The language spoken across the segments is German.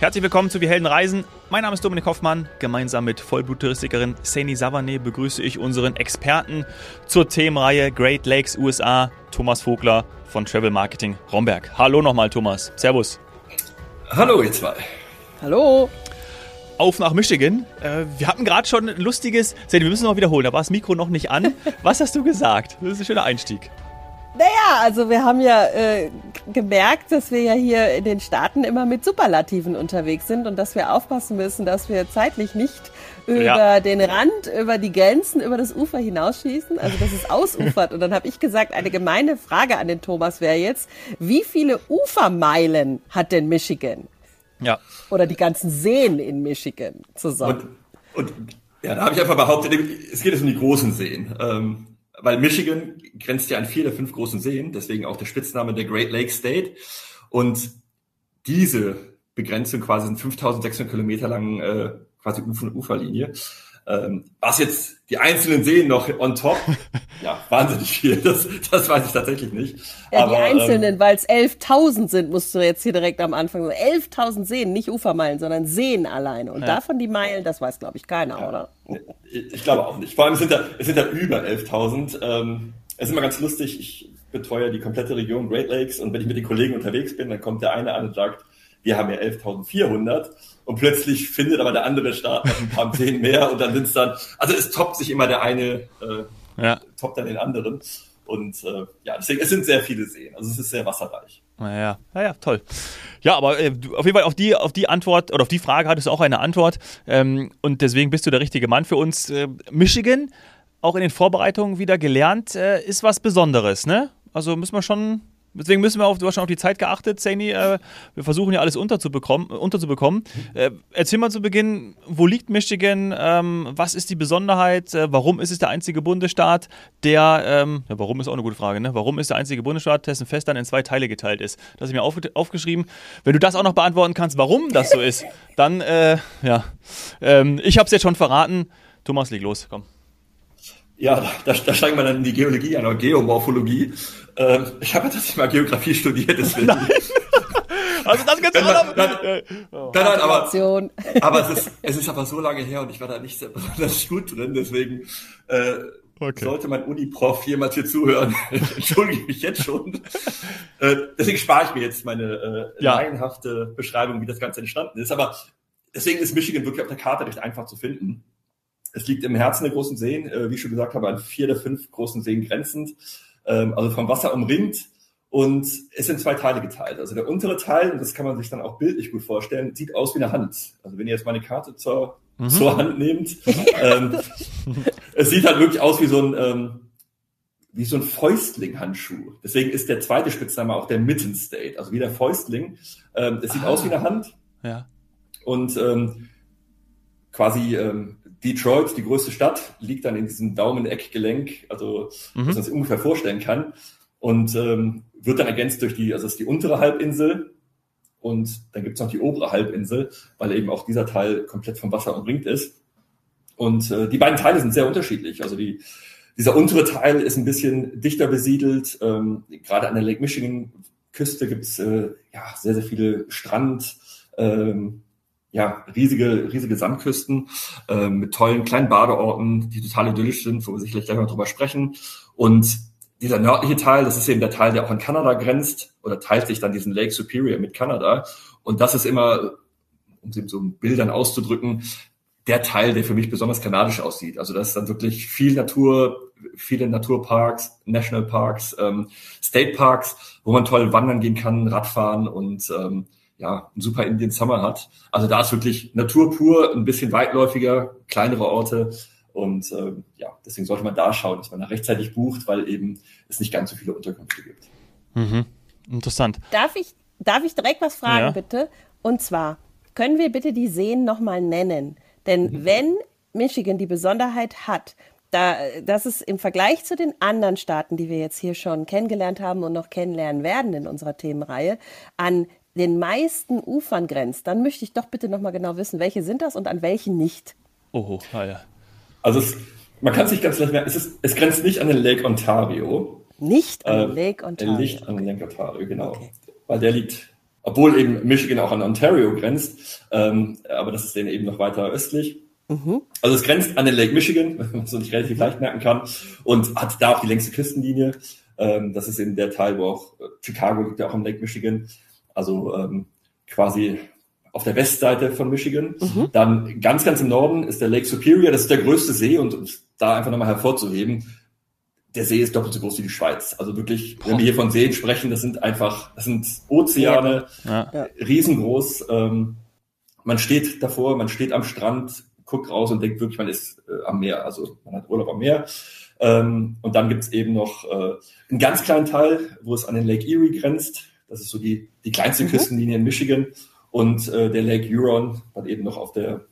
Herzlich willkommen zu Wir Helden Reisen. Mein Name ist Dominik Hoffmann. Gemeinsam mit Vollbluttouristikerin Saini Savane begrüße ich unseren Experten zur Themenreihe Great Lakes USA, Thomas Vogler von Travel Marketing Romberg. Hallo nochmal, Thomas. Servus. Hallo, ihr zwei. Hallo. Auf nach Michigan. Äh, wir hatten gerade schon ein lustiges. Saini, wir müssen noch wiederholen. Da war das Mikro noch nicht an. Was hast du gesagt? Das ist ein schöner Einstieg. Naja, also wir haben ja äh, gemerkt, dass wir ja hier in den Staaten immer mit Superlativen unterwegs sind und dass wir aufpassen müssen, dass wir zeitlich nicht über ja. den Rand, über die Grenzen, über das Ufer hinausschießen, also dass es ausufert. Und dann habe ich gesagt, eine gemeine Frage an den Thomas wäre jetzt, wie viele Ufermeilen hat denn Michigan? Ja. Oder die ganzen Seen in Michigan zusammen. Und, und ja, da habe ich einfach behauptet, es geht jetzt um die großen Seen. Ähm, weil Michigan grenzt ja an vier der fünf großen Seen, deswegen auch der Spitzname der Great Lake State. Und diese Begrenzung quasi sind 5600 Kilometer lang äh, quasi Ufer Uferlinie. Ähm, was jetzt die einzelnen Seen noch on top, ja, wahnsinnig viel, das, das weiß ich tatsächlich nicht. Ja, Aber, die einzelnen, ähm, weil es 11.000 sind, musst du jetzt hier direkt am Anfang sagen. 11.000 Seen, nicht Ufermeilen, sondern Seen alleine. Und ja. davon die Meilen, das weiß, glaube ich, keiner, ja. oder? Ich glaube auch nicht. Vor allem sind da, es sind da über 11.000. Ähm, es ist immer ganz lustig, ich betreue die komplette Region Great Lakes und wenn ich mit den Kollegen unterwegs bin, dann kommt der eine an und sagt, wir haben ja 11.400 und plötzlich findet aber der andere Staat noch ein paar Seen mehr und dann sind es dann, also es toppt sich immer der eine, äh, ja. toppt dann den anderen und äh, ja, deswegen, es sind sehr viele Seen, also es ist sehr wasserreich. Naja, naja, toll. Ja, aber äh, auf jeden Fall auf die, auf die Antwort oder auf die Frage hattest du auch eine Antwort ähm, und deswegen bist du der richtige Mann für uns. Äh, Michigan, auch in den Vorbereitungen wieder gelernt, äh, ist was Besonderes, ne? Also müssen wir schon Deswegen müssen wir auf, du hast schon auf die Zeit geachtet, Saini. Äh, wir versuchen ja alles unterzubekommen. unterzubekommen. Äh, erzähl mal zu Beginn, wo liegt Michigan? Ähm, was ist die Besonderheit? Äh, warum ist es der einzige Bundesstaat, der, ähm, ja, warum ist auch eine gute Frage, ne? Warum ist der einzige Bundesstaat, dessen Fest dann in zwei Teile geteilt ist? Das habe ich mir auf, aufgeschrieben. Wenn du das auch noch beantworten kannst, warum das so ist, dann, äh, ja. Ähm, ich habe es jetzt schon verraten. Thomas, leg los, komm. Ja, da, da steigen wir dann in die Geologie an, oder Geomorphologie. Ähm, ich habe ja tatsächlich mal Geografie studiert, deswegen. Nein. Also das kannst du auch noch. Nein, nein, oh. nein, nein aber, aber es, ist, es ist aber so lange her und ich war da nicht sehr besonders gut drin, deswegen äh, okay. sollte mein Uni-Prof jemals hier zuhören. Entschuldige mich jetzt schon. äh, deswegen spare ich mir jetzt meine äh, ja. laienhafte Beschreibung, wie das Ganze entstanden ist. Aber deswegen ist Michigan wirklich auf der Karte recht einfach zu finden. Es liegt im Herzen der großen Seen, äh, wie ich schon gesagt habe, an vier der fünf großen Seen grenzend, ähm, also vom Wasser umringt und ist in zwei Teile geteilt. Also der untere Teil, und das kann man sich dann auch bildlich gut vorstellen, sieht aus wie eine Hand. Also wenn ihr jetzt meine Karte zur, mhm. zur Hand nehmt, ähm, es sieht halt wirklich aus wie so ein, ähm, wie so ein Fäustling-Handschuh. Deswegen ist der zweite Spitzname auch der Mitten State, also wie der Fäustling. Ähm, es sieht ah. aus wie eine Hand. Ja. Und ähm, quasi ähm, Detroit, die größte Stadt, liegt dann in diesem Daumeneckgelenk, also mhm. dass man sich ungefähr vorstellen kann. Und ähm, wird dann ergänzt durch die, also es ist die untere Halbinsel und dann gibt es noch die obere Halbinsel, weil eben auch dieser Teil komplett vom Wasser umringt ist. Und äh, die beiden Teile sind sehr unterschiedlich. Also die, dieser untere Teil ist ein bisschen dichter besiedelt. Ähm, gerade an der Lake Michigan Küste gibt's äh, ja sehr, sehr viele Strand, ähm, ja, riesige, riesige Sandküsten äh, mit tollen kleinen Badeorten, die total idyllisch sind, wo wir sicherlich gleich noch drüber sprechen. Und dieser nördliche Teil, das ist eben der Teil, der auch an Kanada grenzt oder teilt sich dann diesen Lake Superior mit Kanada. Und das ist immer, um es eben so Bildern auszudrücken, der Teil, der für mich besonders kanadisch aussieht. Also das ist dann wirklich viel Natur, viele Naturparks, Nationalparks, ähm, State Parks, wo man toll wandern gehen kann, Radfahren und ähm, ja, ein super Indian Summer hat. Also da ist wirklich Natur pur, ein bisschen weitläufiger, kleinere Orte. Und ähm, ja, deswegen sollte man da schauen, dass man da rechtzeitig bucht, weil eben es nicht ganz so viele Unterkünfte gibt. Mhm. Interessant. Darf ich, darf ich direkt was fragen, ja. bitte? Und zwar, können wir bitte die Seen nochmal nennen? Denn mhm. wenn Michigan die Besonderheit hat, da, dass es im Vergleich zu den anderen Staaten, die wir jetzt hier schon kennengelernt haben und noch kennenlernen werden in unserer Themenreihe, an den meisten Ufern grenzt, dann möchte ich doch bitte nochmal genau wissen, welche sind das und an welchen nicht. Oh, ah ja. Also es, man kann sich ganz leicht merken, es, ist, es grenzt nicht an den Lake Ontario. Nicht an den äh, Lake Ontario. Nicht an den Lake Ontario, genau. Okay. Weil der liegt obwohl eben Michigan auch an Ontario grenzt, ähm, aber das ist dann eben noch weiter östlich. Mhm. Also es grenzt an den Lake Michigan, was man so nicht relativ leicht merken kann, und hat da auch die längste Küstenlinie. Ähm, das ist eben der Teil, wo auch äh, Chicago liegt ja auch am Lake Michigan. Also ähm, quasi auf der Westseite von Michigan. Mhm. Dann ganz, ganz im Norden ist der Lake Superior, das ist der größte See und um da einfach nochmal hervorzuheben, der See ist doppelt so groß wie die Schweiz. Also wirklich, wenn wir hier von Seen sprechen, das sind einfach, das sind Ozeane, ja. riesengroß. Ähm, man steht davor, man steht am Strand, guckt raus und denkt wirklich, man ist äh, am Meer. Also man hat Urlaub am Meer. Ähm, und dann gibt's eben noch äh, einen ganz kleinen Teil, wo es an den Lake Erie grenzt. Das ist so die, die kleinste mhm. Küstenlinie in Michigan. Und äh, der Lake Huron, dann eben noch auf der,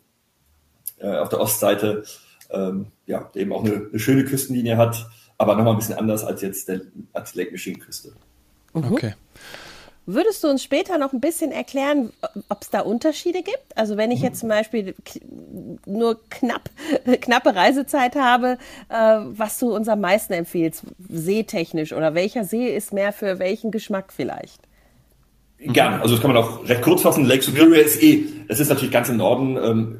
äh, auf der Ostseite, ähm, ja, der eben auch eine, eine schöne Küstenlinie hat, aber nochmal ein bisschen anders als jetzt der, als Lake Michigan Küste. Mhm. Okay. Würdest du uns später noch ein bisschen erklären, ob es da Unterschiede gibt? Also wenn ich jetzt zum Beispiel nur knapp, knappe Reisezeit habe, äh, was du uns am meisten empfiehlst, seetechnisch oder welcher See ist mehr für welchen Geschmack vielleicht? Gerne, also das kann man auch recht kurz fassen. Lake Superior ist eh, das ist natürlich ganz im Norden, ähm,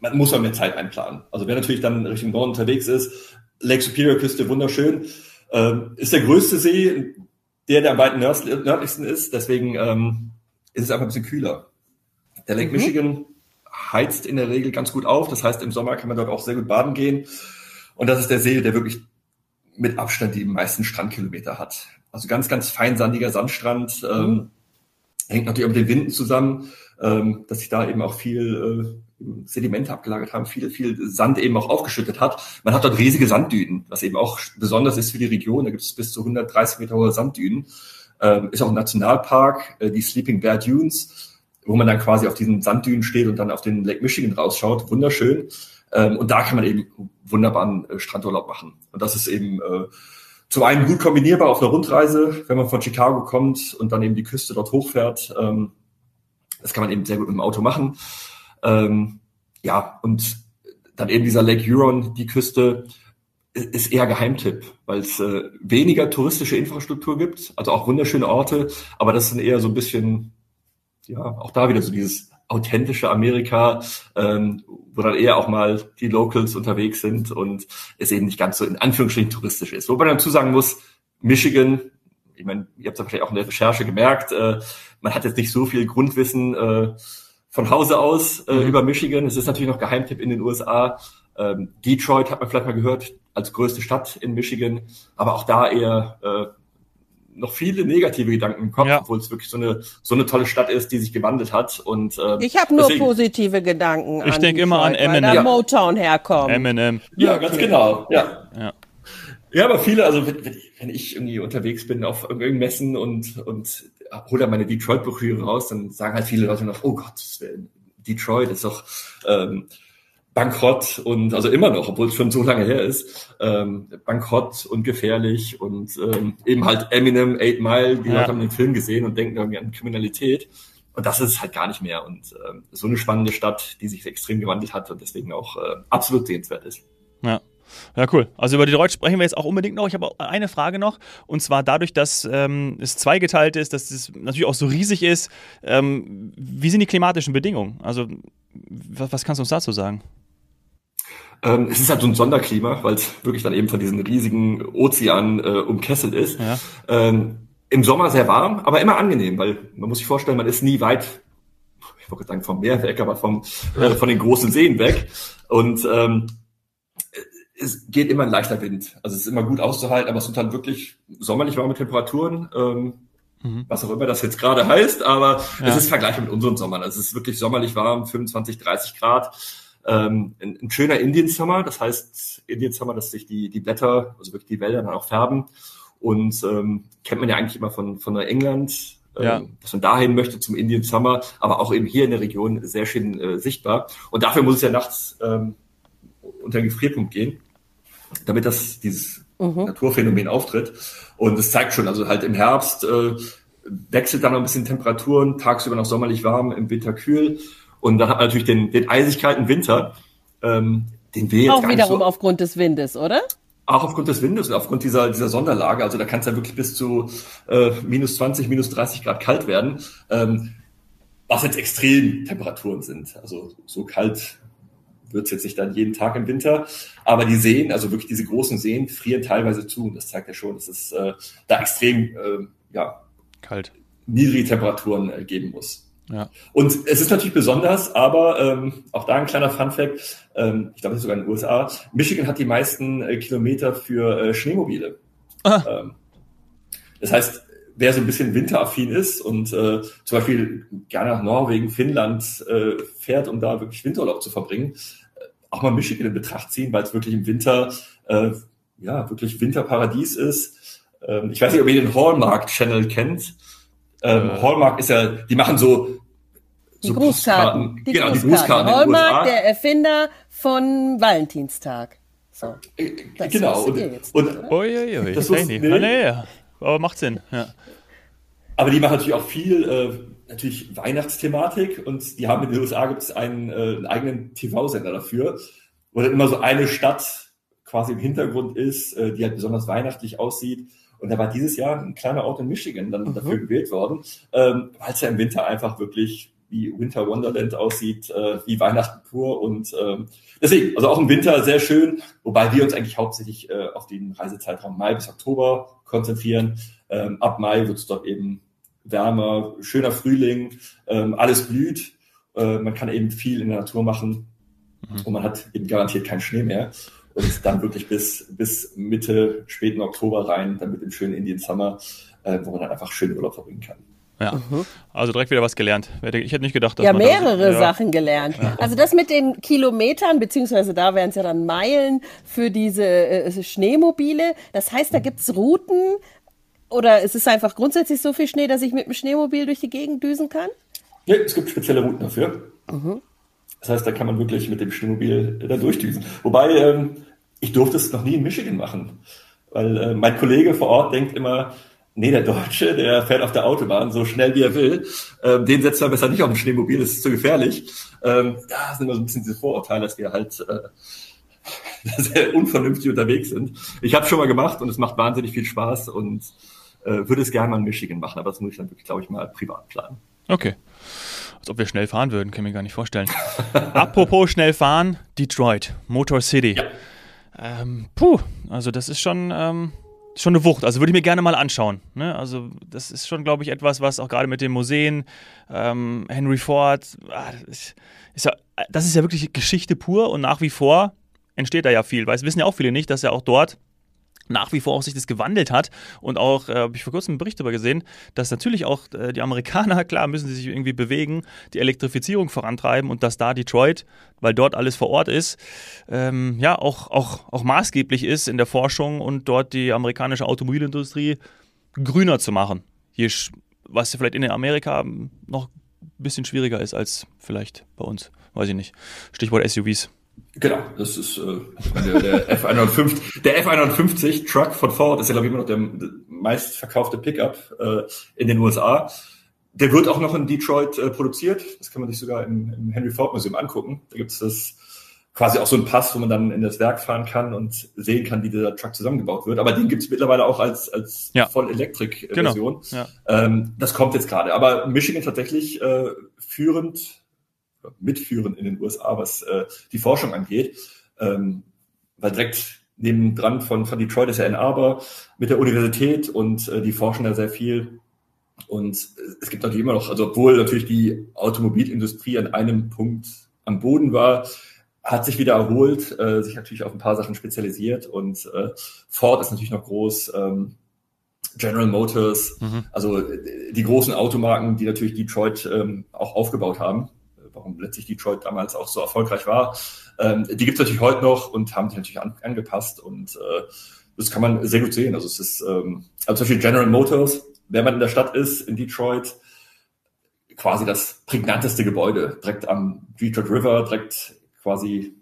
man muss auch mehr Zeit einplanen. Also wer natürlich dann Richtung Norden unterwegs ist, Lake Superior Küste wunderschön, ähm, ist der größte See, der, der am weiten nördlichsten ist, deswegen ähm, ist es einfach ein bisschen kühler. Der Lake mhm. Michigan heizt in der Regel ganz gut auf, das heißt im Sommer kann man dort auch sehr gut baden gehen. Und das ist der See, der wirklich mit Abstand die meisten Strandkilometer hat. Also ganz, ganz feinsandiger Sandstrand. Ähm, mhm. Ähm, hängt natürlich auch mit den Winden zusammen, ähm, dass sich da eben auch viel äh, Sedimente abgelagert haben, viel, viel Sand eben auch aufgeschüttet hat. Man hat dort riesige Sanddünen, was eben auch besonders ist für die Region. Da gibt es bis zu 130 Meter hohe Sanddünen. Ähm, ist auch ein Nationalpark, äh, die Sleeping Bear Dunes, wo man dann quasi auf diesen Sanddünen steht und dann auf den Lake Michigan rausschaut. Wunderschön. Ähm, und da kann man eben wunderbaren äh, Strandurlaub machen. Und das ist eben äh, zum einen gut kombinierbar auf einer Rundreise, wenn man von Chicago kommt und dann eben die Küste dort hochfährt. Ähm, das kann man eben sehr gut mit dem Auto machen. Ähm, ja, und dann eben dieser Lake Huron, die Küste, ist eher Geheimtipp, weil es äh, weniger touristische Infrastruktur gibt, also auch wunderschöne Orte, aber das sind eher so ein bisschen, ja, auch da wieder so dieses authentische Amerika, ähm, wo dann eher auch mal die Locals unterwegs sind und es eben nicht ganz so in Anführungsstrichen touristisch ist. Wobei man dazu sagen muss, Michigan, ich meine, ihr habt es vielleicht auch in der Recherche gemerkt, äh, man hat jetzt nicht so viel Grundwissen äh, von Hause aus äh, mhm. über Michigan. Es ist natürlich noch Geheimtipp in den USA. Ähm, Detroit hat man vielleicht mal gehört als größte Stadt in Michigan, aber auch da eher äh, noch viele negative Gedanken im Kopf, ja. obwohl es wirklich so eine so eine tolle Stadt ist, die sich gewandelt hat. Und äh, ich habe nur deswegen, positive Gedanken. Ich denke immer an Eminem. Weil da Motown herkommt. Eminem. Ja, ganz genau. Ja. ja. Ja, aber viele, also wenn, wenn ich irgendwie unterwegs bin auf irgendwelchen Messen und, und hole da meine Detroit-Broschüre raus, dann sagen halt viele Leute noch, oh Gott, Detroit ist doch ähm, bankrott und also immer noch, obwohl es schon so lange her ist, ähm, bankrott und gefährlich und ähm, eben halt Eminem, Eight Mile, die ja. Leute haben den Film gesehen und denken irgendwie an Kriminalität. Und das ist halt gar nicht mehr. Und ähm, so eine spannende Stadt, die sich extrem gewandelt hat und deswegen auch äh, absolut sehenswert ist. Ja. Ja, cool. Also über die Detroit sprechen wir jetzt auch unbedingt noch. Ich habe eine Frage noch. Und zwar dadurch, dass ähm, es zweigeteilt ist, dass es natürlich auch so riesig ist. Ähm, wie sind die klimatischen Bedingungen? Also, was, was kannst du uns dazu sagen? Ähm, es ist halt so ein Sonderklima, weil es wirklich dann eben von diesen riesigen Ozeanen äh, umkesselt ist. Ja. Ähm, Im Sommer sehr warm, aber immer angenehm, weil man muss sich vorstellen, man ist nie weit, ich wollte sagen vom Meer weg, aber vom, äh, von den großen Seen weg. Und ähm, es geht immer ein leichter Wind. Also es ist immer gut auszuhalten, aber es sind dann wirklich sommerlich warme Temperaturen. Ähm, mhm. was auch immer das jetzt gerade heißt, aber ja. es ist vergleichbar mit unseren Sommern. Also es ist wirklich sommerlich warm, 25, 30 Grad ähm, ein, ein schöner Indian Summer, das heißt Indian Summer, dass sich die, die Blätter, also wirklich die Wälder dann auch färben. Und ähm, kennt man ja eigentlich immer von, von England, ähm, ja. dass man dahin möchte zum Indian Summer, aber auch eben hier in der Region sehr schön äh, sichtbar. Und dafür muss es ja nachts ähm, unter den Gefrierpunkt gehen, damit das dieses mhm. Naturphänomen auftritt. Und es zeigt schon, also halt im Herbst äh, wechselt dann noch ein bisschen Temperaturen, tagsüber noch sommerlich warm, im Winter kühl. Und dann hat man natürlich den, den eisig kalten Winter, ähm, den wir jetzt Auch wiederum so aufgrund des Windes, oder? Auch aufgrund des Windes und aufgrund dieser, dieser Sonderlage. Also da kann es ja wirklich bis zu äh, minus 20, minus 30 Grad kalt werden. Ähm, was jetzt Extremtemperaturen sind. Also so kalt wird es jetzt nicht dann jeden Tag im Winter. Aber die Seen, also wirklich diese großen Seen, frieren teilweise zu. Und das zeigt ja schon, dass es äh, da extrem äh, ja, kalt. niedrige Temperaturen äh, geben muss. Ja. Und es ist natürlich besonders, aber ähm, auch da ein kleiner Funfact, ähm, ich glaube, das ist sogar in den USA, Michigan hat die meisten äh, Kilometer für äh, Schneemobile. Ähm, das heißt, wer so ein bisschen winteraffin ist und äh, zum Beispiel gerne nach Norwegen, Finnland äh, fährt, um da wirklich Winterurlaub zu verbringen, äh, auch mal Michigan in Betracht ziehen, weil es wirklich im Winter äh, ja wirklich Winterparadies ist. Ähm, ich weiß nicht, ob ihr den Hallmark-Channel kennt. Ähm, äh. Hallmark ist ja, die machen so die so Grußkarten. Die genau, Grußkarten. die Grußkarten. Hallmark, der Erfinder von Valentinstag. So. Äh, das genau. Und, jetzt, und, ui, ui, ui. Das ist, nee. nee. nee. Aber macht Sinn. Ja. Aber die machen natürlich auch viel, äh, natürlich Weihnachtsthematik und die haben in den USA gibt es einen, äh, einen eigenen TV-Sender dafür, wo dann immer so eine Stadt quasi im Hintergrund ist, äh, die halt besonders weihnachtlich aussieht. Und da war dieses Jahr ein kleiner Ort in Michigan dann mhm. dafür gewählt worden, ähm, weil es ja im Winter einfach wirklich wie Winter Wonderland aussieht, äh, wie Weihnachten pur. Und ähm, deswegen, also auch im Winter sehr schön, wobei wir uns eigentlich hauptsächlich äh, auf den Reisezeitraum Mai bis Oktober konzentrieren. Ähm, ab Mai wird es dort eben wärmer, schöner Frühling, ähm, alles blüht. Äh, man kann eben viel in der Natur machen mhm. und man hat eben garantiert keinen Schnee mehr. Und dann wirklich bis, bis Mitte, späten Oktober rein, dann mit dem schönen Indian Summer, äh, wo man dann einfach schön Urlaub verbringen kann. Ja, mhm. also direkt wieder was gelernt. Ich hätte nicht gedacht, dass ja, man mehrere da, ja. Sachen gelernt. Also das mit den Kilometern, beziehungsweise da wären es ja dann Meilen für diese äh, Schneemobile. Das heißt, da gibt es Routen oder ist es einfach grundsätzlich so viel Schnee, dass ich mit dem Schneemobil durch die Gegend düsen kann? Ja, es gibt spezielle Routen dafür. Mhm. Das heißt, da kann man wirklich mit dem Schneemobil da durchdüsen. Wobei, ähm, ich durfte es noch nie in Michigan machen. Weil äh, mein Kollege vor Ort denkt immer, nee, der Deutsche, der fährt auf der Autobahn so schnell wie er will. Ähm, den setzt man besser nicht auf ein Schneemobil, das ist zu gefährlich. Ähm, da sind immer so ein bisschen diese Vorurteile, dass wir halt äh, sehr unvernünftig unterwegs sind. Ich habe schon mal gemacht und es macht wahnsinnig viel Spaß und äh, würde es gerne mal in Michigan machen, aber das muss ich dann wirklich, glaube ich, mal privat planen. Okay. Als ob wir schnell fahren würden, kann ich mir gar nicht vorstellen. Apropos schnell fahren, Detroit, Motor City. Ja. Ähm, puh, also das ist schon, ähm, schon eine Wucht. Also würde ich mir gerne mal anschauen. Ne? Also das ist schon, glaube ich, etwas, was auch gerade mit den Museen, ähm, Henry Ford, ah, ist, ist ja, das ist ja wirklich Geschichte pur und nach wie vor entsteht da ja viel. Weil es wissen ja auch viele nicht, dass ja auch dort nach wie vor auch sich das gewandelt hat und auch, äh, habe ich vor kurzem einen Bericht darüber gesehen, dass natürlich auch äh, die Amerikaner, klar, müssen sie sich irgendwie bewegen, die Elektrifizierung vorantreiben und dass da Detroit, weil dort alles vor Ort ist, ähm, ja, auch, auch, auch maßgeblich ist in der Forschung und dort die amerikanische Automobilindustrie grüner zu machen. Hier, was vielleicht in Amerika noch ein bisschen schwieriger ist als vielleicht bei uns, weiß ich nicht. Stichwort SUVs. Genau, das ist äh, der, der F150, der F150 Truck von Ford ist ja glaube ich immer noch der meistverkaufte Pickup äh, in den USA. Der wird auch noch in Detroit äh, produziert. Das kann man sich sogar im, im Henry Ford Museum angucken. Da gibt es das quasi auch so ein Pass, wo man dann in das Werk fahren kann und sehen kann, wie dieser Truck zusammengebaut wird. Aber den gibt es mittlerweile auch als, als ja. Voll-Elektrik-Version. Genau. Ja. Ähm, das kommt jetzt gerade. Aber Michigan tatsächlich äh, führend mitführen in den USA, was äh, die Forschung angeht. Ähm, weil direkt nebendran von, von Detroit ist ja Ann Arbor mit der Universität und äh, die forschen da sehr viel. Und es gibt natürlich immer noch, also obwohl natürlich die Automobilindustrie an einem Punkt am Boden war, hat sich wieder erholt, äh, sich natürlich auf ein paar Sachen spezialisiert und äh, Ford ist natürlich noch groß, ähm, General Motors, mhm. also die großen Automarken, die natürlich Detroit ähm, auch aufgebaut haben warum letztlich Detroit damals auch so erfolgreich war. Ähm, die gibt es natürlich heute noch und haben sich natürlich an, angepasst und äh, das kann man sehr gut sehen. Also es ist ähm, also zum Beispiel General Motors, wenn man in der Stadt ist, in Detroit, quasi das prägnanteste Gebäude, direkt am Detroit River, direkt quasi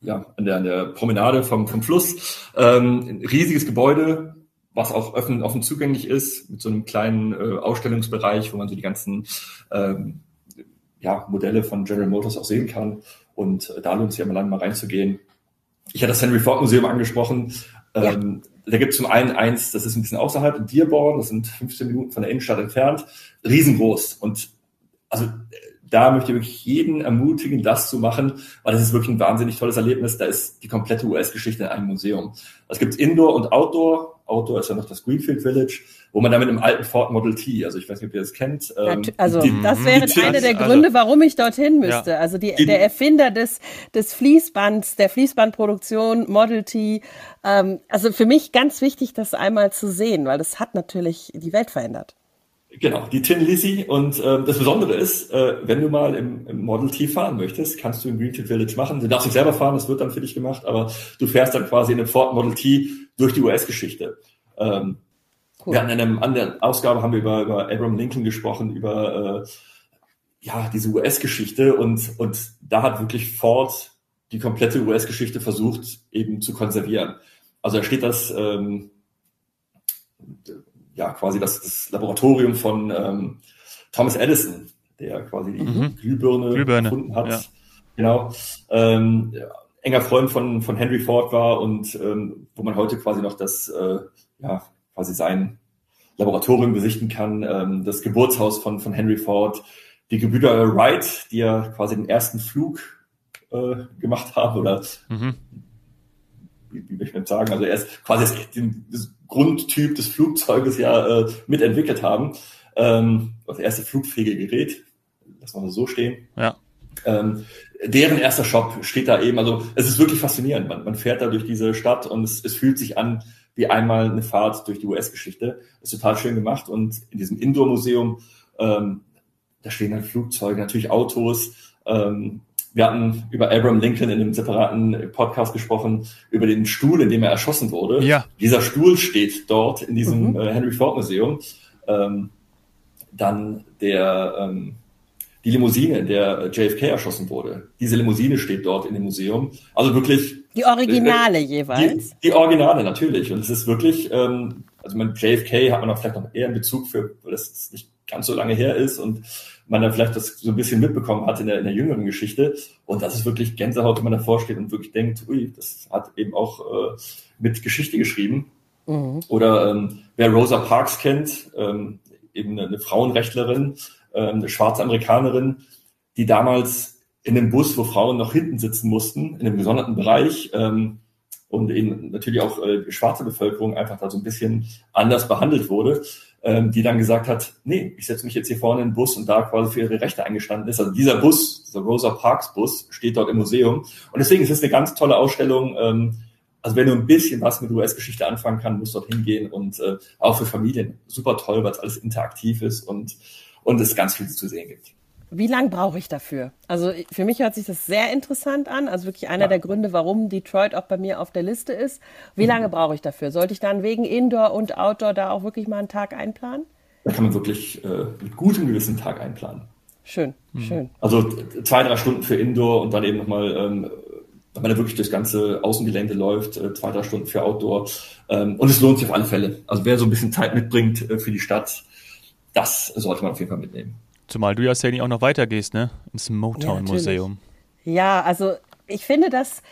ja, an der, an der Promenade vom, vom Fluss. Ähm, ein riesiges Gebäude, was auch offen, offen zugänglich ist, mit so einem kleinen äh, Ausstellungsbereich, wo man so die ganzen ähm, ja, Modelle von General Motors auch sehen kann. Und äh, da lohnt es sich ja mal lang mal reinzugehen. ich hatte das Henry Ford Museum angesprochen. Ja. Ähm, da gibt es zum einen eins, das ist ein bisschen außerhalb in Dearborn, das sind 15 Minuten von der Innenstadt entfernt, riesengroß. Und also da möchte ich wirklich jeden ermutigen, das zu machen, weil das ist wirklich ein wahnsinnig tolles Erlebnis. Da ist die komplette US-Geschichte in einem Museum. Es gibt Indoor und Outdoor. Outdoor ist ja noch das Greenfield Village, wo man dann mit einem alten Ford Model T, also ich weiß nicht, ob ihr das kennt. Ähm, also die, das wäre einer der also Gründe, warum ich dorthin müsste. Ja. Also die, der Erfinder des, des Fließbands, der Fließbandproduktion Model T. Ähm, also für mich ganz wichtig, das einmal zu sehen, weil das hat natürlich die Welt verändert. Genau, die Tin Lizzy. Und äh, das Besondere ist, äh, wenn du mal im, im Model T fahren möchtest, kannst du im Greenfield Village machen. Du darfst nicht selber fahren, das wird dann für dich gemacht, aber du fährst dann quasi in einem Ford Model T durch die US-Geschichte. Ähm, cool. Wir hatten in einer anderen Ausgabe haben wir über, über Abraham Lincoln gesprochen, über äh, ja diese US-Geschichte und und da hat wirklich Ford die komplette US-Geschichte versucht eben zu konservieren. Also da steht das ähm, ja quasi das, das Laboratorium von ähm, Thomas Edison, der quasi die mhm. Glühbirne, Glühbirne gefunden hat. Ja. Genau. Ähm, enger Freund von, von Henry Ford war und ähm, wo man heute quasi noch das, äh, ja, quasi sein Laboratorium besichten kann, ähm, das Geburtshaus von, von Henry Ford, die Gebrüder Wright, die ja quasi den ersten Flug äh, gemacht haben oder mhm wie, wie will ich denn sagen, also er ist quasi das, das Grundtyp des Flugzeuges ja äh, mitentwickelt haben. Ähm, das erste flugfähige Gerät, lass mal so stehen. Ja. Ähm, deren erster Shop steht da eben, also es ist wirklich faszinierend. Man, man fährt da durch diese Stadt und es, es fühlt sich an wie einmal eine Fahrt durch die US-Geschichte. Ist total schön gemacht und in diesem Indoor-Museum, ähm, da stehen dann Flugzeuge, natürlich Autos, ähm, wir hatten über Abraham Lincoln in einem separaten Podcast gesprochen, über den Stuhl, in dem er erschossen wurde. Ja. Dieser Stuhl steht dort in diesem mhm. äh, Henry Ford Museum. Ähm, dann der, ähm, die Limousine, in der JFK erschossen wurde. Diese Limousine steht dort in dem Museum. Also wirklich. Die Originale äh, jeweils. Die, die, Originale, natürlich. Und es ist wirklich, ähm, also man JFK hat man auch vielleicht noch eher einen Bezug für, weil das nicht ganz so lange her ist und man dann vielleicht das so ein bisschen mitbekommen hat in der, in der jüngeren Geschichte. Und das ist wirklich Gänsehaut, wenn man davor steht und wirklich denkt, ui, das hat eben auch äh, mit Geschichte geschrieben. Mhm. Oder ähm, wer Rosa Parks kennt, ähm, eben eine, Frauenrechtlerin, ähm, eine schwarze Amerikanerin, die damals in einem Bus, wo Frauen noch hinten sitzen mussten, in einem gesonderten Bereich, ähm, und eben natürlich auch äh, die schwarze Bevölkerung einfach da so ein bisschen anders behandelt wurde, ähm, die dann gesagt hat, nee, ich setze mich jetzt hier vorne in den Bus und da quasi für ihre Rechte eingestanden ist. Also dieser Bus, dieser Rosa Parks Bus, steht dort im Museum. Und deswegen ist es eine ganz tolle Ausstellung. Ähm, also wenn du ein bisschen was mit US-Geschichte anfangen kann, musst du dort hingehen und äh, auch für Familien super toll, weil es alles interaktiv ist und, und es ganz viel zu sehen gibt. Wie lange brauche ich dafür? Also für mich hört sich das sehr interessant an. Also wirklich einer ja. der Gründe, warum Detroit auch bei mir auf der Liste ist. Wie mhm. lange brauche ich dafür? Sollte ich dann wegen Indoor und Outdoor da auch wirklich mal einen Tag einplanen? Da kann man wirklich äh, mit gutem gewissen Tag einplanen. Schön, mhm. schön. Also zwei, drei Stunden für Indoor und dann eben nochmal, ähm, wenn man da wirklich durchs ganze Außengelände läuft, äh, zwei, drei Stunden für Outdoor. Ähm, und es lohnt sich auf alle Fälle. Also wer so ein bisschen Zeit mitbringt äh, für die Stadt, das sollte man auf jeden Fall mitnehmen. Zumal du ja, Sandy, auch noch weitergehst, ne? Ins Motown-Museum. Ja, ja, also ich finde das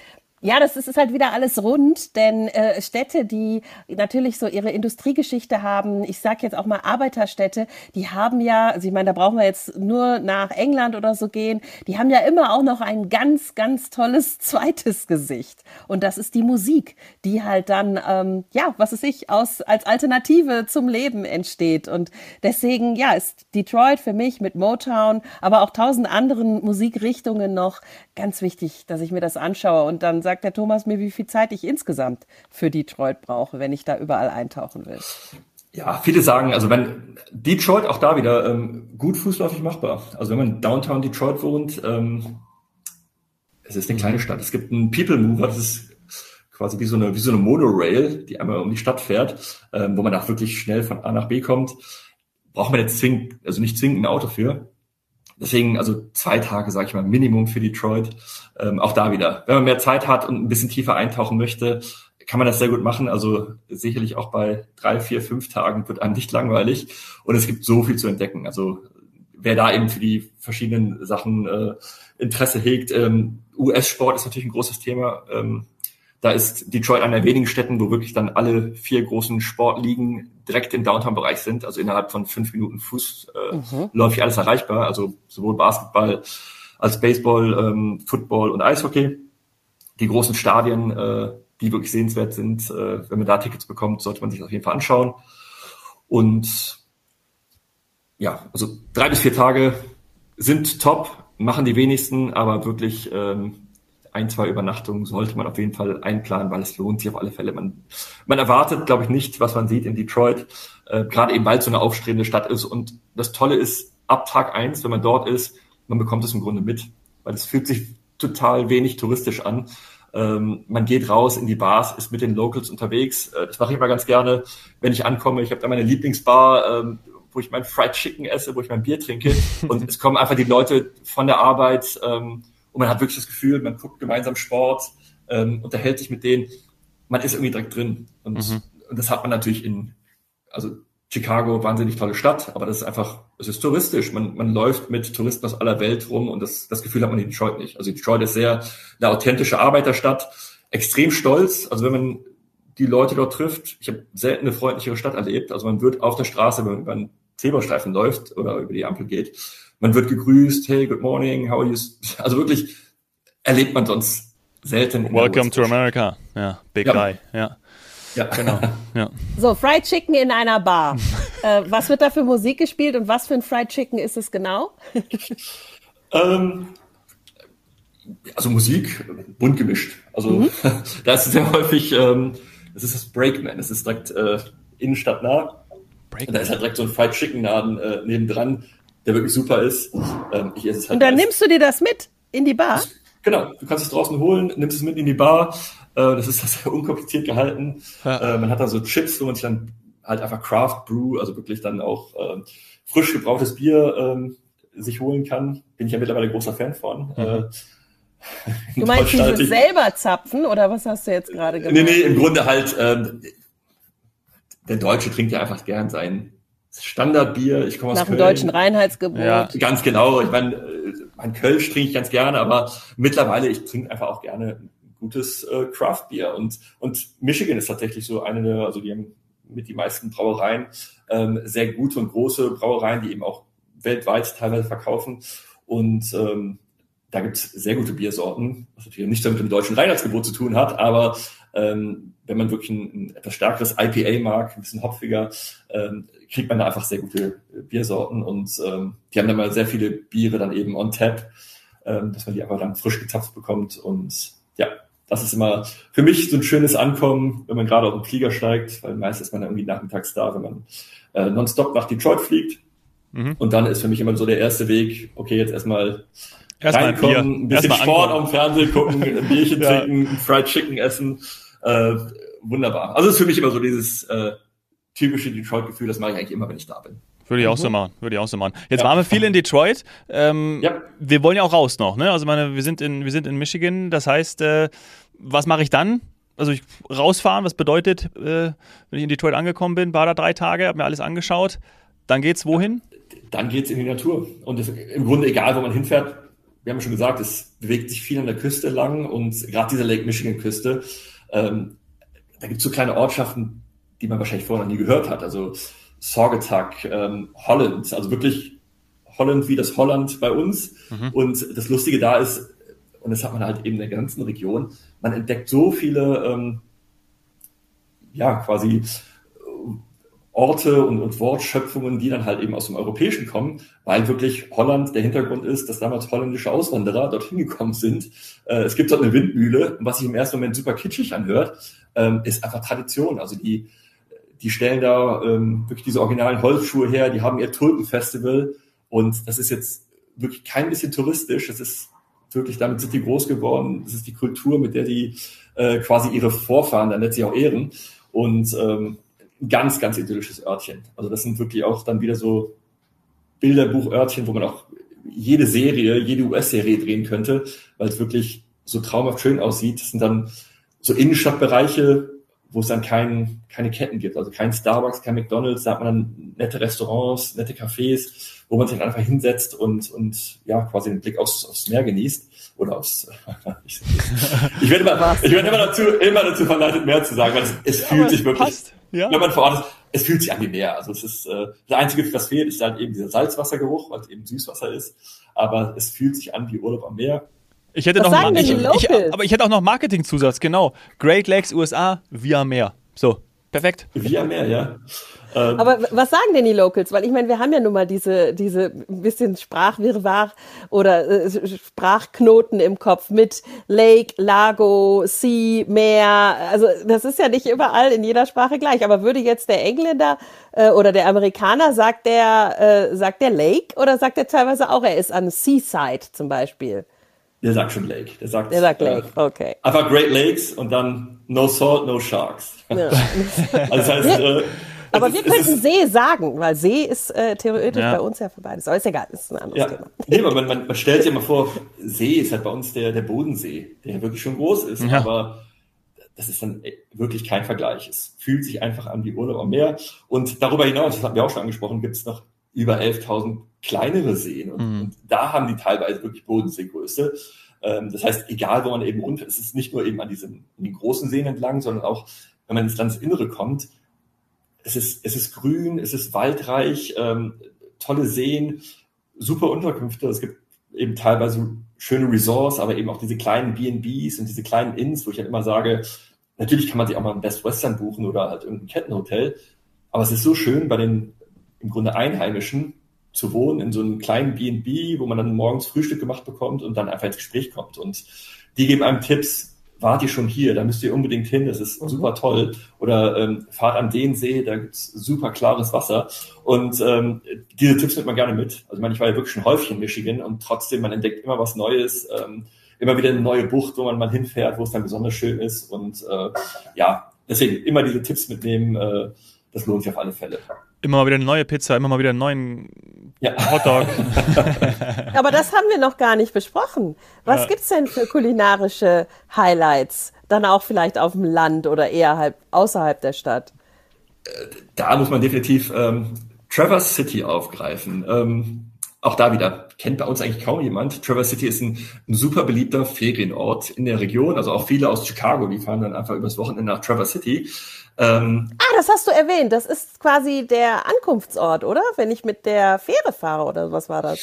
ja, das ist, ist halt wieder alles rund, denn äh, Städte, die natürlich so ihre Industriegeschichte haben, ich sage jetzt auch mal Arbeiterstädte, die haben ja, also ich meine, da brauchen wir jetzt nur nach England oder so gehen, die haben ja immer auch noch ein ganz, ganz tolles zweites Gesicht. Und das ist die Musik, die halt dann, ähm, ja, was ist ich, aus, als Alternative zum Leben entsteht. Und deswegen, ja, ist Detroit für mich mit Motown, aber auch tausend anderen Musikrichtungen noch ganz wichtig, dass ich mir das anschaue und dann sagt der Thomas mir, wie viel Zeit ich insgesamt für Detroit brauche, wenn ich da überall eintauchen will. Ja, viele sagen, also wenn Detroit auch da wieder ähm, gut fußläufig machbar. Also wenn man Downtown Detroit wohnt, ähm, es ist eine kleine Stadt. Es gibt einen People Mover, das ist quasi wie so eine wie so eine Monorail, die einmal um die Stadt fährt, ähm, wo man auch wirklich schnell von A nach B kommt. Braucht man jetzt zwingend, also nicht zwingend ein Auto für. Deswegen, also zwei Tage, sage ich mal, Minimum für Detroit. Ähm, auch da wieder. Wenn man mehr Zeit hat und ein bisschen tiefer eintauchen möchte, kann man das sehr gut machen. Also sicherlich auch bei drei, vier, fünf Tagen wird einem nicht langweilig. Und es gibt so viel zu entdecken. Also wer da eben für die verschiedenen Sachen äh, Interesse hegt, ähm, US-Sport ist natürlich ein großes Thema. Ähm, Da ist Detroit einer der wenigen Städten, wo wirklich dann alle vier großen Sportligen direkt im Downtown-Bereich sind. Also innerhalb von fünf Minuten Fuß äh, mhm. alles erreichbar. Also sowohl Basketball als Baseball, ähm, Football und Eishockey. Die großen Stadien, äh, die wirklich sehenswert sind. Äh, wenn man da Tickets bekommt, sollte man sich das auf jeden Fall anschauen. Und ja, also drei bis vier Tage sind top, machen die wenigsten, aber wirklich ähm, ein, zwei Übernachtungen sollte man auf jeden Fall einplanen, weil es lohnt sich auf alle Fälle. Man, man erwartet, glaube ich, nicht, was man sieht in Detroit, äh, gerade eben weil es so eine aufstrebende Stadt ist. Und das Tolle ist, ab Tag eins, wenn man dort ist, man bekommt es im Grunde mit, weil es fühlt sich total wenig touristisch an. Ähm, man geht raus in die Bars, ist mit den Locals unterwegs. Äh, das mache ich mal ganz gerne, wenn ich ankomme. Ich habe da meine Lieblingsbar, ähm, wo ich mein Fried Chicken esse, wo ich mein Bier trinke. und es kommen einfach die Leute von der Arbeit ähm, und man hat wirklich das Gefühl, man guckt gemeinsam Sport, ähm, unterhält sich mit denen, man ist irgendwie direkt drin. Und, mhm. und das hat man natürlich in, also Chicago, wahnsinnig tolle Stadt, aber das ist einfach, es ist touristisch. Man, man läuft mit Touristen aus aller Welt rum und das, das Gefühl hat man in Detroit nicht. Also Detroit ist sehr eine authentische Arbeiterstadt, extrem stolz. Also wenn man die Leute dort trifft, ich habe selten eine freundlichere Stadt erlebt. Also man wird auf der Straße, wenn man Zebrastreifen läuft oder über die Ampel geht, man wird gegrüßt, hey, good morning, how are you? Also wirklich erlebt man sonst selten. Welcome to America. Ja, big ja. guy. Ja. Ja, genau. Ja. So, Fried Chicken in einer Bar. äh, was wird da für Musik gespielt und was für ein Fried Chicken ist es genau? ähm, also Musik, bunt gemischt. Also mhm. da ist sehr häufig, ähm, das ist das Breakman, das ist direkt äh, innenstadtnah. Breakman. Da ist halt direkt so ein Fried Chicken Laden äh, nebendran der wirklich super ist. Ähm, ich esse es halt Und dann nimmst du dir das mit in die Bar? Genau, du kannst es draußen holen, nimmst es mit in die Bar. Äh, das ist sehr unkompliziert gehalten. Ja. Äh, man hat da so Chips, wo man sich dann halt einfach Craft Brew, also wirklich dann auch äh, frisch gebrauchtes Bier ähm, sich holen kann. Bin ich ja mittlerweile großer Fan von. Mhm. Äh, du meinst dieses selber zapfen oder was hast du jetzt gerade gemacht? Nee, nee, im Grunde halt, ähm, der Deutsche trinkt ja einfach gern sein Standardbier. Ich komme aus Nach Köln. dem deutschen Reinheitsgebot. Ja, ganz genau. Ich meine, mein Kölsch trinke ich ganz gerne, aber mittlerweile, ich trinke einfach auch gerne gutes äh, Craft-Bier. Und, und Michigan ist tatsächlich so eine der, also die haben mit die meisten Brauereien, ähm, sehr gute und große Brauereien, die eben auch weltweit teilweise verkaufen. Und ähm, da gibt es sehr gute Biersorten, was natürlich nicht mit dem deutschen Reinheitsgebot zu tun hat, aber ähm, wenn man wirklich ein, ein etwas stärkeres IPA mag, ein bisschen hopfiger, ähm, kriegt man da einfach sehr gute äh, Biersorten und ähm, die haben dann mal sehr viele Biere dann eben on tap, ähm, dass man die einfach dann frisch gezapft bekommt und ja, das ist immer für mich so ein schönes Ankommen, wenn man gerade auf den Flieger steigt, weil meist ist man dann irgendwie nachmittags da, wenn man äh, nonstop nach Detroit fliegt. Mhm. Und dann ist für mich immer so der erste Weg, okay, jetzt erstmal erstmal reinkommen, ein, ein bisschen Sport ankommen. am Fernsehen gucken, ein Bierchen ja. trinken, Fried Chicken essen. Äh, wunderbar. Also ist für mich immer so dieses äh, typische Detroit-Gefühl, das mache ich eigentlich immer, wenn ich da bin. Würde ich auch so mhm. machen. Würde ich auch so machen. Jetzt ja. waren wir viel in Detroit. Ähm, ja. Wir wollen ja auch raus noch. Ne? Also meine, wir sind in, wir sind in Michigan. Das heißt, äh, was mache ich dann? Also ich rausfahren. Was bedeutet, äh, wenn ich in Detroit angekommen bin, war da drei Tage, habe mir alles angeschaut. Dann geht's wohin? Dann geht's in die Natur. Und es, im Grunde egal, wo man hinfährt. Wir haben schon gesagt, es bewegt sich viel an der Küste lang und gerade diese Lake Michigan Küste. Ähm, da gibt es so kleine Ortschaften, die man wahrscheinlich vorher noch nie gehört hat. Also Saugatuck, ähm, Holland, also wirklich Holland wie das Holland bei uns. Mhm. Und das Lustige da ist, und das hat man halt eben in der ganzen Region, man entdeckt so viele, ähm, ja, quasi Orte und, und Wortschöpfungen, die dann halt eben aus dem Europäischen kommen, weil wirklich Holland der Hintergrund ist, dass damals holländische Auswanderer dorthin gekommen sind. Äh, es gibt dort eine Windmühle, was sich im ersten Moment super kitschig anhört, ähm, ist einfach Tradition. Also die, die stellen da ähm, wirklich diese originalen Holzschuhe her, die haben ihr Tulpenfestival. Und das ist jetzt wirklich kein bisschen touristisch, das ist wirklich, damit sind die groß geworden, das ist die Kultur, mit der die äh, quasi ihre Vorfahren dann letztlich auch ehren. Und ähm, ein ganz, ganz idyllisches Örtchen. Also das sind wirklich auch dann wieder so Bilderbuchörtchen, wo man auch jede Serie, jede US-Serie drehen könnte, weil es wirklich so traumhaft schön aussieht. Das sind dann so Innenstadtbereiche, wo es dann kein, keine Ketten gibt, also kein Starbucks, kein McDonalds, da hat man dann nette Restaurants, nette Cafés, wo man sich dann einfach hinsetzt und, und ja, quasi den Blick aufs, aufs Meer genießt oder aufs, ich, ich werde immer, ich werde immer dazu, immer dazu verleitet, mehr zu sagen, weil es, es fühlt sich wirklich, passt. Ja. wenn man vor Ort ist, es fühlt sich an wie Meer. Also es ist, äh, das Einzige, was fehlt, ist halt eben dieser Salzwassergeruch, weil es eben Süßwasser ist. Aber es fühlt sich an wie Urlaub am Meer. Ich hätte was noch sagen ich, ich, aber ich hätte auch noch Marketingzusatz, genau. Great Lakes USA via Meer. So, perfekt. Via Meer, ja. Ähm, aber was sagen denn die Locals? Weil ich meine, wir haben ja nun mal diese, diese bisschen Sprachwirrwarr oder äh, Sprachknoten im Kopf mit Lake, Lago, Sea, Meer. Also das ist ja nicht überall in jeder Sprache gleich. Aber würde jetzt der Engländer äh, oder der Amerikaner, sagt der, äh, sagt der Lake oder sagt er teilweise auch, er ist an Seaside zum Beispiel? Der sagt schon Lake. Der sagt, der sagt Lake, äh, okay. Einfach Great Lakes und dann No Salt, No Sharks. Ja. also das heißt, äh, aber wir könnten See sagen, weil See ist äh, theoretisch ja. bei uns ja für beides. Aber ist egal, ist ein anderes ja. Thema. Nee, aber man, man, man stellt sich immer vor, See ist halt bei uns der, der Bodensee, der wirklich schon groß ist. Ja. Aber das ist dann wirklich kein Vergleich. Es fühlt sich einfach an wie Urlaub am Meer. Und darüber hinaus, das hatten wir auch schon angesprochen, gibt es noch über 11.000 kleinere Seen. Und, mhm. und, da haben die teilweise wirklich Bodenseegröße. Ähm, das heißt, egal wo man eben unter, es ist nicht nur eben an diesen an den großen Seen entlang, sondern auch, wenn man ins Landesinnere kommt, es ist, es ist grün, es ist waldreich, ähm, tolle Seen, super Unterkünfte. Es gibt eben teilweise schöne Resorts, aber eben auch diese kleinen B&Bs und diese kleinen Inns, wo ich halt immer sage, natürlich kann man sich auch mal ein Best Western buchen oder halt irgendein Kettenhotel, aber es ist so schön bei den im Grunde Einheimischen zu wohnen in so einem kleinen B&B, wo man dann morgens Frühstück gemacht bekommt und dann einfach ins Gespräch kommt. Und die geben einem Tipps, wart ihr schon hier, da müsst ihr unbedingt hin, das ist mhm. super toll. Oder ähm, fahrt an den See, da gibt's super klares Wasser. Und ähm, diese Tipps nimmt man gerne mit. Also ich meine, ich war ja wirklich schon häufig in Michigan und trotzdem, man entdeckt immer was Neues, ähm, immer wieder eine neue Bucht, wo man mal hinfährt, wo es dann besonders schön ist. Und äh, ja, deswegen immer diese Tipps mitnehmen, äh, das lohnt sich auf alle Fälle. Immer mal wieder eine neue Pizza, immer mal wieder einen neuen ja. Hotdog. Aber das haben wir noch gar nicht besprochen. Was ja. gibt's denn für kulinarische Highlights? Dann auch vielleicht auf dem Land oder eher halb außerhalb der Stadt? Da muss man definitiv ähm, Traverse City aufgreifen. Ähm, auch da wieder, kennt bei uns eigentlich kaum jemand. Traverse City ist ein, ein, super beliebter Ferienort in der Region. Also auch viele aus Chicago, die fahren dann einfach übers Wochenende nach Traverse City. Ähm, ah, das hast du erwähnt. Das ist quasi der Ankunftsort, oder? Wenn ich mit der Fähre fahre oder was war das?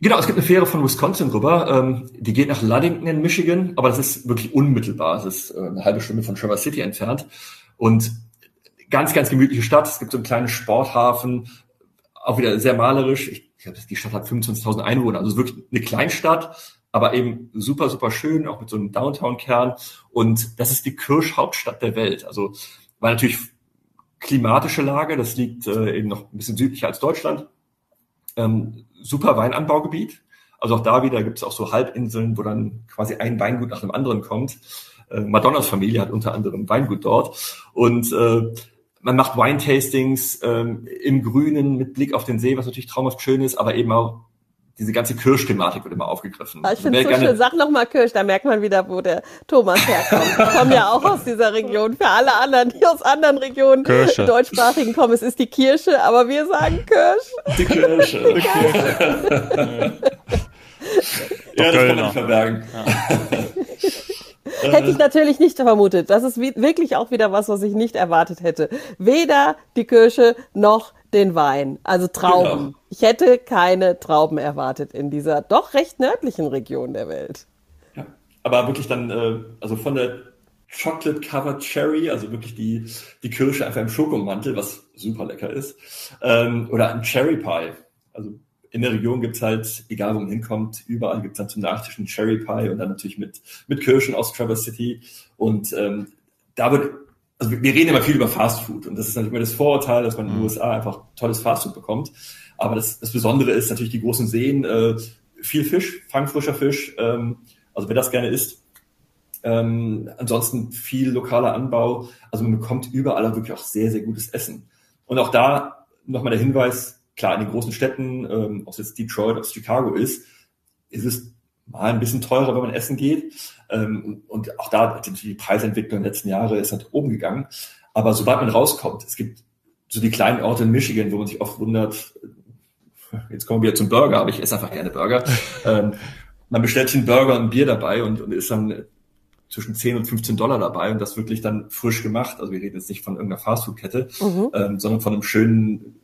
Genau, es gibt eine Fähre von Wisconsin rüber. Ähm, die geht nach Ludington in Michigan, aber das ist wirklich unmittelbar. Es ist äh, eine halbe Stunde von Traverse City entfernt. Und ganz, ganz gemütliche Stadt. Es gibt so einen kleinen Sporthafen, auch wieder sehr malerisch. Ich glaube, die Stadt hat 25.000 Einwohner, also wirklich eine Kleinstadt, aber eben super, super schön, auch mit so einem Downtown-Kern. Und das ist die Kirschhauptstadt der Welt. Also war natürlich klimatische Lage, das liegt äh, eben noch ein bisschen südlicher als Deutschland. Ähm, super Weinanbaugebiet. Also auch da wieder gibt es auch so Halbinseln, wo dann quasi ein Weingut nach dem anderen kommt. Äh, Madonnas Familie hat unter anderem Weingut dort. Und äh, man macht Wine-Tastings ähm, im Grünen mit Blick auf den See, was natürlich traumhaft schön ist, aber eben auch diese ganze Kirsch-Thematik wird immer aufgegriffen. Ah, ich finde es so schön. Sag noch mal Kirsch, da merkt man wieder, wo der Thomas herkommt. Ich komme ja auch aus dieser Region. Für alle anderen, die aus anderen Regionen Kirsche. deutschsprachigen kommen, es ist die Kirsche, aber wir sagen Kirsch. Die Kirsche. Die Kirsche. ja, das kann man nicht verbergen. Ja. Hätte ich natürlich nicht vermutet. Das ist wirklich auch wieder was, was ich nicht erwartet hätte. Weder die Kirsche noch den Wein, also Trauben. Genau. Ich hätte keine Trauben erwartet in dieser doch recht nördlichen Region der Welt. Ja, aber wirklich dann, äh, also von der Chocolate Covered Cherry, also wirklich die, die Kirsche einfach im Schokomantel, was super lecker ist, ähm, oder ein Cherry Pie. Also in der Region gibt's halt, egal wo man hinkommt, überall gibt's dann zum Nachtisch einen Cherry Pie und dann natürlich mit, mit Kirschen aus Traverse City. Und ähm, da wird also wir reden immer viel über Fast Food und das ist natürlich immer das Vorurteil, dass man in den mhm. USA einfach tolles Fast Food bekommt. Aber das, das Besondere ist natürlich die großen Seen, äh, viel Fisch, fangfrischer Fisch, ähm, also wer das gerne isst. Ähm, ansonsten viel lokaler Anbau. Also man bekommt überall wirklich auch sehr, sehr gutes Essen. Und auch da nochmal der Hinweis, klar, in den großen Städten, ähm, ob es jetzt Detroit, ob es Chicago ist, ist es mal ein bisschen teurer, wenn man essen geht. Ähm, und auch da die Preisentwicklung der letzten Jahre ist halt oben gegangen. Aber sobald man rauskommt, es gibt so die kleinen Orte in Michigan, wo man sich oft wundert, jetzt kommen wir zum Burger, aber ich esse einfach gerne Burger. ähm, man bestellt sich einen Burger und ein Bier dabei und, und ist dann zwischen 10 und 15 Dollar dabei und das wirklich dann frisch gemacht. Also wir reden jetzt nicht von irgendeiner Fastfood-Kette, mhm. ähm, sondern von einem schönen,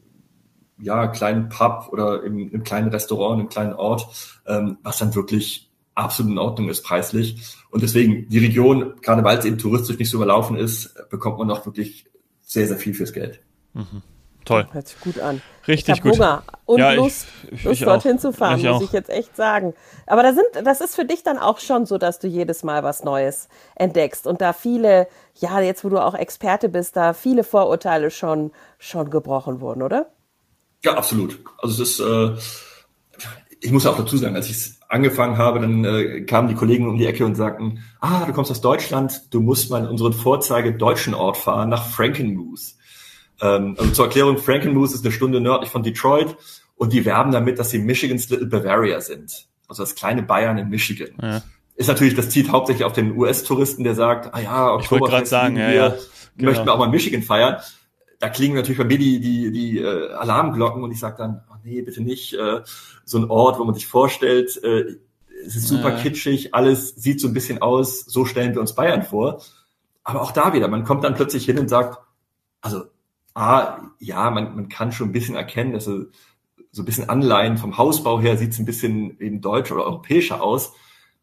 ja, kleinen Pub oder im, im kleinen Restaurant, im kleinen Ort, ähm, was dann wirklich absolut in Ordnung ist preislich. Und deswegen die Region, gerade weil es eben touristisch nicht so überlaufen ist, bekommt man auch wirklich sehr, sehr viel fürs Geld. Mhm. Toll. Hört sich gut an. Richtig ich gut. Hunger und ja, Lust, ich, Lust dorthin zu fahren, ich muss auch. ich jetzt echt sagen. Aber da sind, das ist für dich dann auch schon so, dass du jedes Mal was Neues entdeckst und da viele, ja, jetzt wo du auch Experte bist, da viele Vorurteile schon, schon gebrochen wurden, oder? Ja, absolut. Also es ist, äh, ich muss auch dazu sagen, als ich es angefangen habe, dann äh, kamen die Kollegen um die Ecke und sagten, ah, du kommst aus Deutschland, du musst mal in unseren Vorzeige deutschen Ort fahren, nach Frankenmuth. Ähm, also zur Erklärung, Frankenmuth ist eine Stunde nördlich von Detroit und die werben damit, dass sie Michigans Little Bavaria sind. Also das kleine Bayern in Michigan. Ja. Ist natürlich, das zieht hauptsächlich auf den US-Touristen, der sagt, ah ja, ich wollte gerade sagen, ja, ja. Genau. möchten wir auch mal Michigan feiern. Da klingen natürlich bei mir die, die, die äh, Alarmglocken und ich sage dann, oh nee, bitte nicht äh, so ein Ort, wo man sich vorstellt, äh, es ist super ja. kitschig, alles sieht so ein bisschen aus, so stellen wir uns Bayern vor. Aber auch da wieder, man kommt dann plötzlich hin und sagt, also A, ja, man, man kann schon ein bisschen erkennen, dass so, so ein bisschen Anleihen vom Hausbau her sieht es ein bisschen eben deutsch oder europäischer aus.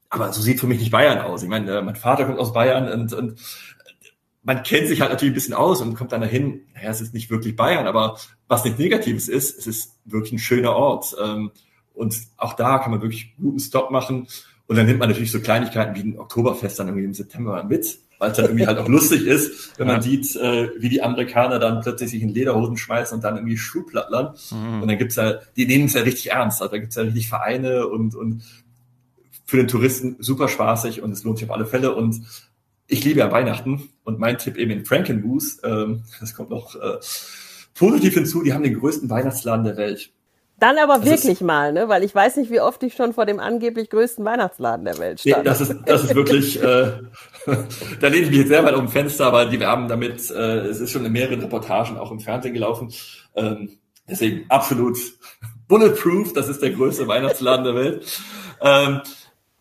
Aber so sieht für mich nicht Bayern aus. Ich meine, äh, mein Vater kommt aus Bayern und, und man kennt sich halt natürlich ein bisschen aus und kommt dann dahin, naja, es ist nicht wirklich Bayern, aber was nicht Negatives ist, es ist wirklich ein schöner Ort. Ähm, und auch da kann man wirklich guten Stop machen. Und dann nimmt man natürlich so Kleinigkeiten wie ein Oktoberfest dann irgendwie im September mit weil es dann irgendwie halt auch lustig ist, wenn man sieht, äh, wie die Amerikaner dann plötzlich sich in Lederhosen schmeißen und dann irgendwie Schuhplattlern. Mhm. Und dann gibt's ja, die nehmen es ja richtig ernst. Also da gibt's ja richtig Vereine und, und für den Touristen super spaßig und es lohnt sich auf alle Fälle. Und ich liebe ja Weihnachten und mein Tipp eben in Frankenmuth, ähm, das kommt noch äh, positiv hinzu, die haben den größten Weihnachtsladen der Welt. Dann aber das wirklich ist, mal, ne? Weil ich weiß nicht, wie oft ich schon vor dem angeblich größten Weihnachtsladen der Welt stand. Nee, das ist, das ist wirklich, äh, da lehne ich mich jetzt sehr weit um Fenster, aber die werben damit, äh, es ist schon in mehreren Reportagen auch im Fernsehen gelaufen. Ähm, deswegen absolut bulletproof, das ist der größte Weihnachtsladen der Welt. Ähm,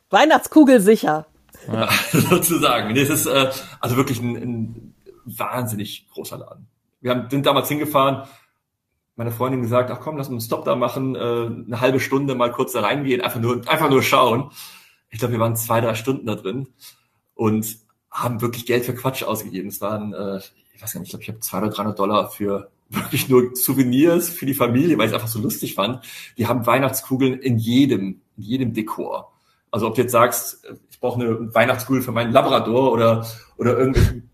Weihnachtskugel sicher. Ja, sozusagen. Es ist äh, also wirklich ein, ein wahnsinnig großer Laden. Wir haben, sind damals hingefahren, meine Freundin gesagt, ach komm, lass uns einen Stop da machen, äh, eine halbe Stunde mal kurz da reingehen, einfach nur, einfach nur schauen. Ich glaube, wir waren zwei, drei Stunden da drin und haben wirklich Geld für Quatsch ausgegeben. Es waren, äh, ich weiß gar nicht, ich glaube, ich habe 200 oder 300 Dollar für wirklich nur Souvenirs für die Familie, weil ich es einfach so lustig fand. Die haben Weihnachtskugeln in jedem, in jedem Dekor. Also ob du jetzt sagst, ich brauche eine Weihnachtskugel für meinen Labrador oder, oder irgendwelchen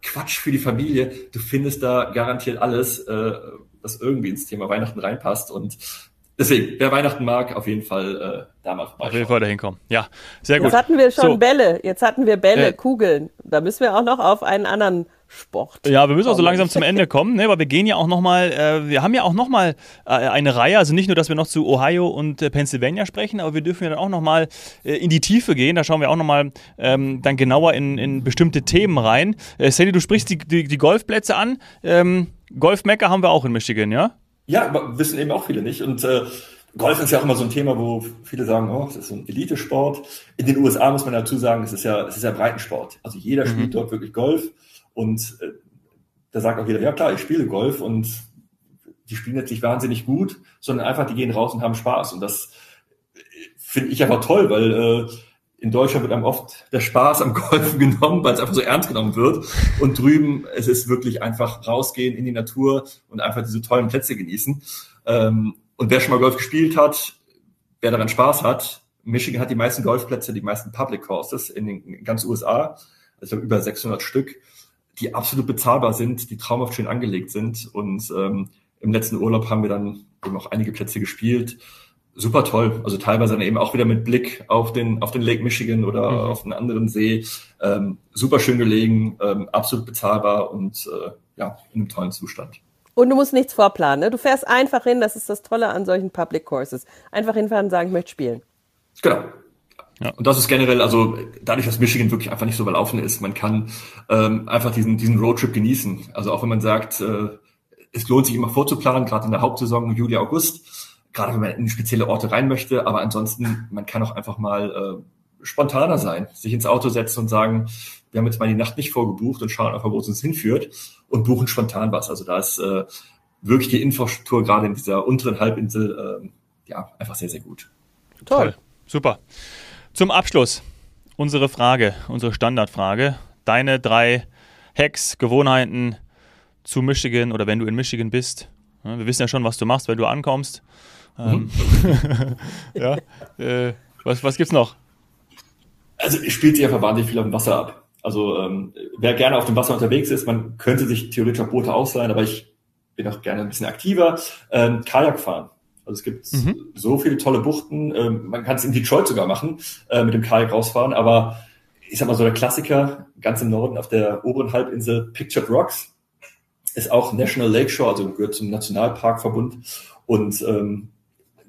Quatsch für die Familie, du findest da garantiert alles, äh, das irgendwie ins Thema Weihnachten reinpasst. Und deswegen, wer Weihnachten mag, auf jeden Fall äh, da mal vorbeischauen. Auf jeden Fall dahin kommen. Ja, sehr gut. Jetzt hatten wir schon so. Bälle, jetzt hatten wir Bälle, äh, Kugeln. Da müssen wir auch noch auf einen anderen Sport. Ja, wir müssen auch so langsam zum Ende kommen, ne? weil wir gehen ja auch nochmal, äh, wir haben ja auch nochmal äh, eine Reihe, also nicht nur, dass wir noch zu Ohio und äh, Pennsylvania sprechen, aber wir dürfen ja dann auch nochmal äh, in die Tiefe gehen, da schauen wir auch nochmal ähm, dann genauer in, in bestimmte Themen rein. Äh, Sandy, du sprichst die, die, die Golfplätze an, ähm, Golfmecker haben wir auch in Michigan, ja? Ja, aber wissen eben auch viele nicht und äh, Golf ist ja auch immer so ein Thema, wo viele sagen, oh, das ist so ein Elitesport. In den USA muss man dazu sagen, es ist ja, es ist ja Breitensport. Also jeder mhm. spielt dort wirklich Golf. Und äh, da sagt auch jeder, ja klar, ich spiele Golf und die spielen jetzt nicht wahnsinnig gut, sondern einfach, die gehen raus und haben Spaß. Und das äh, finde ich einfach toll, weil äh, in Deutschland wird einem oft der Spaß am Golfen genommen, weil es einfach so ernst genommen wird. Und drüben, es ist wirklich einfach rausgehen in die Natur und einfach diese tollen Plätze genießen. Ähm, und wer schon mal Golf gespielt hat, wer daran Spaß hat, Michigan hat die meisten Golfplätze, die meisten Public Courses in den ganz USA, also über 600 Stück die absolut bezahlbar sind, die traumhaft schön angelegt sind. Und ähm, im letzten Urlaub haben wir dann eben auch einige Plätze gespielt. Super toll. Also teilweise dann eben auch wieder mit Blick auf den, auf den Lake Michigan oder mhm. auf einen anderen See. Ähm, super schön gelegen, ähm, absolut bezahlbar und äh, ja, in einem tollen Zustand. Und du musst nichts vorplanen. Ne? Du fährst einfach hin, das ist das Tolle an solchen Public Courses. Einfach hinfahren und sagen, ich möchte spielen. Genau. Ja. Und das ist generell, also dadurch, dass Michigan wirklich einfach nicht so überlaufen ist, man kann ähm, einfach diesen, diesen Roadtrip genießen. Also auch wenn man sagt, äh, es lohnt sich immer vorzuplanen, gerade in der Hauptsaison Juli, August, gerade wenn man in spezielle Orte rein möchte, aber ansonsten, man kann auch einfach mal äh, spontaner sein, sich ins Auto setzen und sagen, wir haben jetzt mal die Nacht nicht vorgebucht und schauen einfach, wo es uns hinführt und buchen spontan was. Also da ist äh, wirklich die Infrastruktur gerade in dieser unteren Halbinsel äh, ja einfach sehr, sehr gut. Toll, super. Zum Abschluss unsere Frage, unsere Standardfrage. Deine drei Hacks, Gewohnheiten zu Michigan oder wenn du in Michigan bist. Wir wissen ja schon, was du machst, wenn du ankommst. Mhm. ja, äh, was, was gibt's noch? Also spielt sich einfach wahnsinnig viel auf dem Wasser ab. Also ähm, wer gerne auf dem Wasser unterwegs ist, man könnte sich theoretisch auf Boote ausleihen, aber ich bin auch gerne ein bisschen aktiver. Ähm, Kajak fahren. Also es gibt mhm. so viele tolle Buchten. Ähm, man kann es in Detroit sogar machen, äh, mit dem Kajak rausfahren. Aber ich sag mal so der Klassiker, ganz im Norden auf der oberen Halbinsel Pictured Rocks, ist auch National Lakeshore, also gehört zum Nationalparkverbund und ähm,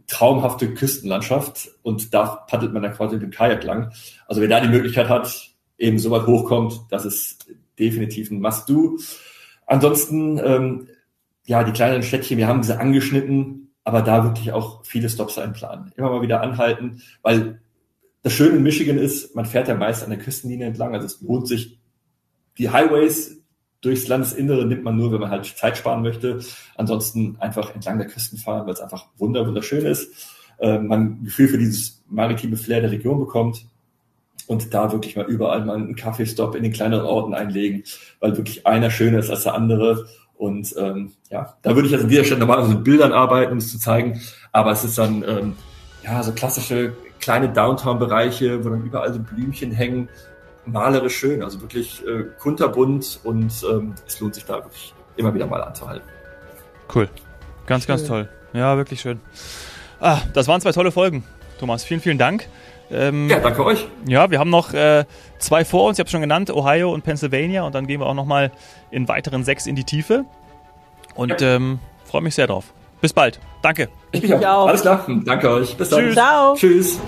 traumhafte Küstenlandschaft. Und da paddelt man dann quasi mit dem Kajak lang. Also wer da die Möglichkeit hat, eben so weit hochkommt, das ist definitiv ein Must-Do. Ansonsten, ähm, ja, die kleineren Städtchen, wir haben sie angeschnitten, aber da wirklich auch viele Stops einplanen. Immer mal wieder anhalten, weil das Schöne in Michigan ist, man fährt ja meist an der Küstenlinie entlang, also es lohnt sich. Die Highways durchs Landesinnere nimmt man nur, wenn man halt Zeit sparen möchte. Ansonsten einfach entlang der Küsten fahren, weil es einfach wunderschön ist. Äh, man ein Gefühl für dieses maritime Flair der Region bekommt und da wirklich mal überall mal einen Kaffeestopp in den kleineren Orten einlegen, weil wirklich einer schöner ist als der andere und ähm, ja, da würde ich jetzt an dieser Stelle normalerweise mit Bildern arbeiten, um es zu zeigen. Aber es ist dann ähm, ja so klassische kleine Downtown-Bereiche, wo dann überall so Blümchen hängen. Malerisch schön, also wirklich äh, kunterbunt und ähm, es lohnt sich da wirklich immer wieder mal anzuhalten. Cool. Ganz, schön. ganz toll. Ja, wirklich schön. Ah, das waren zwei tolle Folgen, Thomas. Vielen, vielen Dank. Ähm, ja, danke euch. Ja, wir haben noch äh, zwei vor uns, ich habe schon genannt, Ohio und Pennsylvania. Und dann gehen wir auch nochmal in weiteren sechs in die Tiefe. Und ja. ähm, freue mich sehr drauf. Bis bald. Danke. Ich mich auch. auch. Alles klar. Danke euch. Bis dann. Ciao. Tschüss.